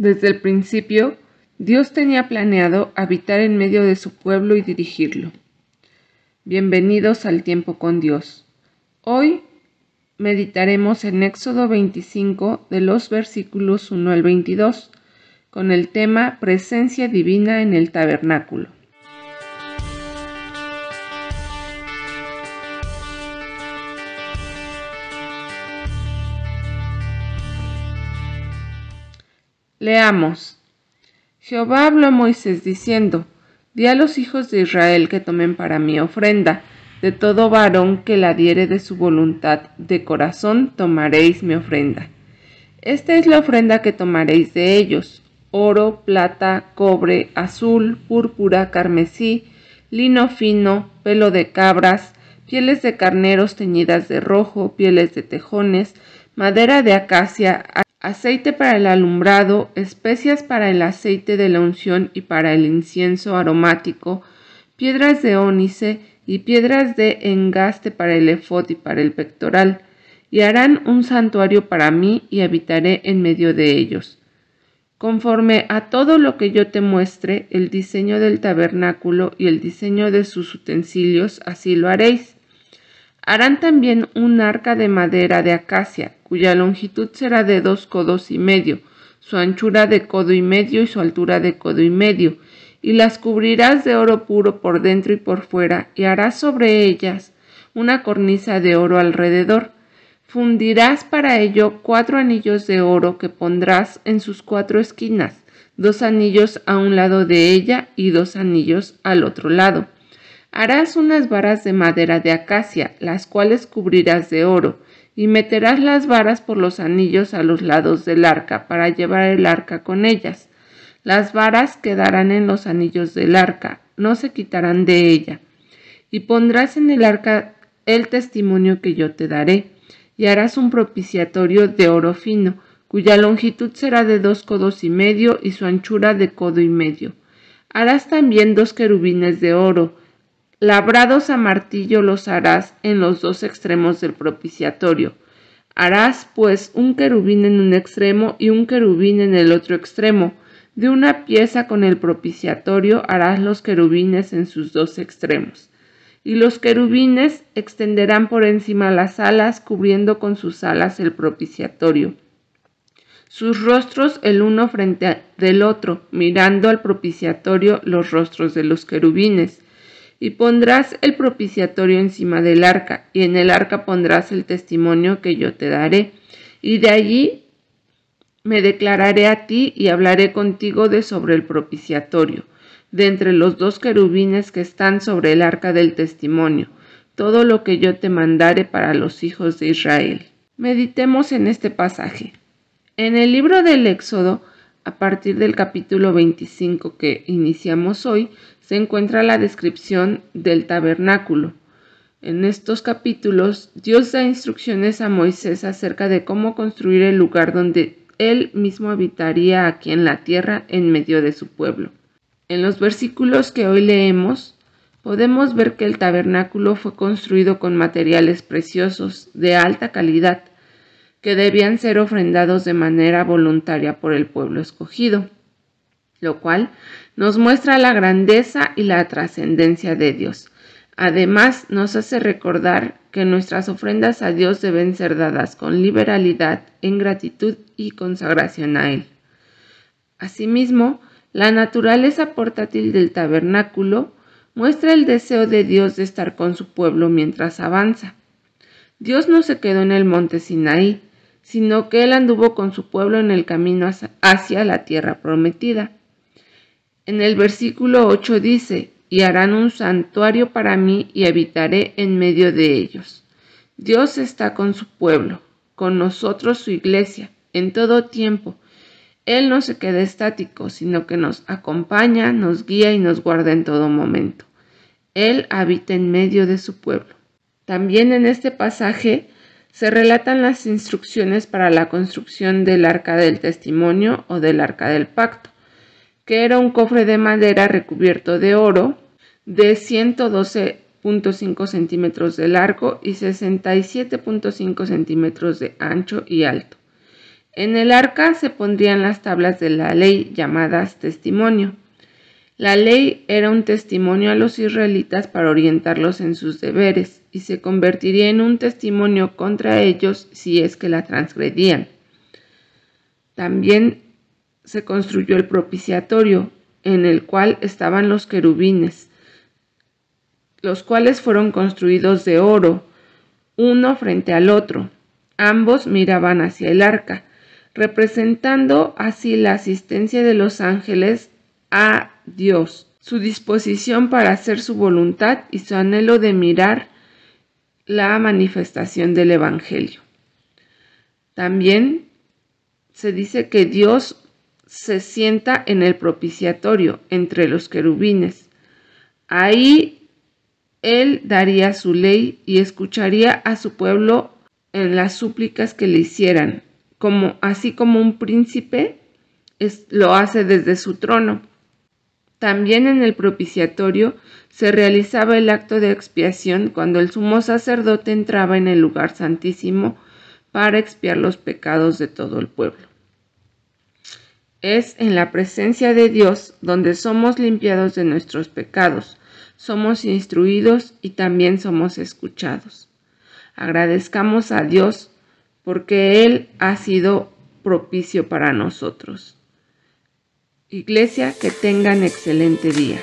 Desde el principio, Dios tenía planeado habitar en medio de su pueblo y dirigirlo. Bienvenidos al tiempo con Dios. Hoy meditaremos en Éxodo 25 de los versículos 1 al 22 con el tema Presencia Divina en el Tabernáculo. Leamos. Jehová habló a Moisés diciendo, Di a los hijos de Israel que tomen para mí ofrenda, de todo varón que la diere de su voluntad de corazón tomaréis mi ofrenda. Esta es la ofrenda que tomaréis de ellos, oro, plata, cobre, azul, púrpura, carmesí, lino fino, pelo de cabras, pieles de carneros teñidas de rojo, pieles de tejones, madera de acacia, aceite para el alumbrado, especias para el aceite de la unción y para el incienso aromático, piedras de ónice y piedras de engaste para el efod y para el pectoral, y harán un santuario para mí y habitaré en medio de ellos. Conforme a todo lo que yo te muestre, el diseño del tabernáculo y el diseño de sus utensilios, así lo haréis. Harán también un arca de madera de acacia, cuya longitud será de dos codos y medio, su anchura de codo y medio y su altura de codo y medio, y las cubrirás de oro puro por dentro y por fuera, y harás sobre ellas una cornisa de oro alrededor. Fundirás para ello cuatro anillos de oro que pondrás en sus cuatro esquinas, dos anillos a un lado de ella y dos anillos al otro lado Harás unas varas de madera de acacia, las cuales cubrirás de oro, y meterás las varas por los anillos a los lados del arca, para llevar el arca con ellas. Las varas quedarán en los anillos del arca, no se quitarán de ella. Y pondrás en el arca el testimonio que yo te daré, y harás un propiciatorio de oro fino, cuya longitud será de dos codos y medio y su anchura de codo y medio. Harás también dos querubines de oro, Labrados a martillo los harás en los dos extremos del propiciatorio. Harás pues un querubín en un extremo y un querubín en el otro extremo. De una pieza con el propiciatorio harás los querubines en sus dos extremos. Y los querubines extenderán por encima las alas, cubriendo con sus alas el propiciatorio. Sus rostros el uno frente del otro, mirando al propiciatorio los rostros de los querubines y pondrás el propiciatorio encima del arca, y en el arca pondrás el testimonio que yo te daré, y de allí me declararé a ti y hablaré contigo de sobre el propiciatorio, de entre los dos querubines que están sobre el arca del testimonio, todo lo que yo te mandare para los hijos de Israel. Meditemos en este pasaje. En el libro del Éxodo, a partir del capítulo 25 que iniciamos hoy, se encuentra la descripción del tabernáculo. En estos capítulos, Dios da instrucciones a Moisés acerca de cómo construir el lugar donde él mismo habitaría aquí en la tierra en medio de su pueblo. En los versículos que hoy leemos, podemos ver que el tabernáculo fue construido con materiales preciosos de alta calidad, que debían ser ofrendados de manera voluntaria por el pueblo escogido lo cual nos muestra la grandeza y la trascendencia de Dios. Además, nos hace recordar que nuestras ofrendas a Dios deben ser dadas con liberalidad, en gratitud y consagración a Él. Asimismo, la naturaleza portátil del tabernáculo muestra el deseo de Dios de estar con su pueblo mientras avanza. Dios no se quedó en el monte Sinaí, sino que Él anduvo con su pueblo en el camino hacia la tierra prometida. En el versículo 8 dice, y harán un santuario para mí y habitaré en medio de ellos. Dios está con su pueblo, con nosotros su iglesia, en todo tiempo. Él no se queda estático, sino que nos acompaña, nos guía y nos guarda en todo momento. Él habita en medio de su pueblo. También en este pasaje se relatan las instrucciones para la construcción del arca del testimonio o del arca del pacto que era un cofre de madera recubierto de oro de 112.5 centímetros de largo y 67.5 centímetros de ancho y alto. En el arca se pondrían las tablas de la ley llamadas testimonio. La ley era un testimonio a los israelitas para orientarlos en sus deberes y se convertiría en un testimonio contra ellos si es que la transgredían. También se construyó el propiciatorio, en el cual estaban los querubines, los cuales fueron construidos de oro, uno frente al otro. Ambos miraban hacia el arca, representando así la asistencia de los ángeles a Dios, su disposición para hacer su voluntad y su anhelo de mirar la manifestación del Evangelio. También se dice que Dios se sienta en el propiciatorio entre los querubines. Ahí Él daría su ley y escucharía a su pueblo en las súplicas que le hicieran, así como un príncipe lo hace desde su trono. También en el propiciatorio se realizaba el acto de expiación cuando el sumo sacerdote entraba en el lugar santísimo para expiar los pecados de todo el pueblo. Es en la presencia de Dios donde somos limpiados de nuestros pecados, somos instruidos y también somos escuchados. Agradezcamos a Dios porque Él ha sido propicio para nosotros. Iglesia, que tengan excelente día.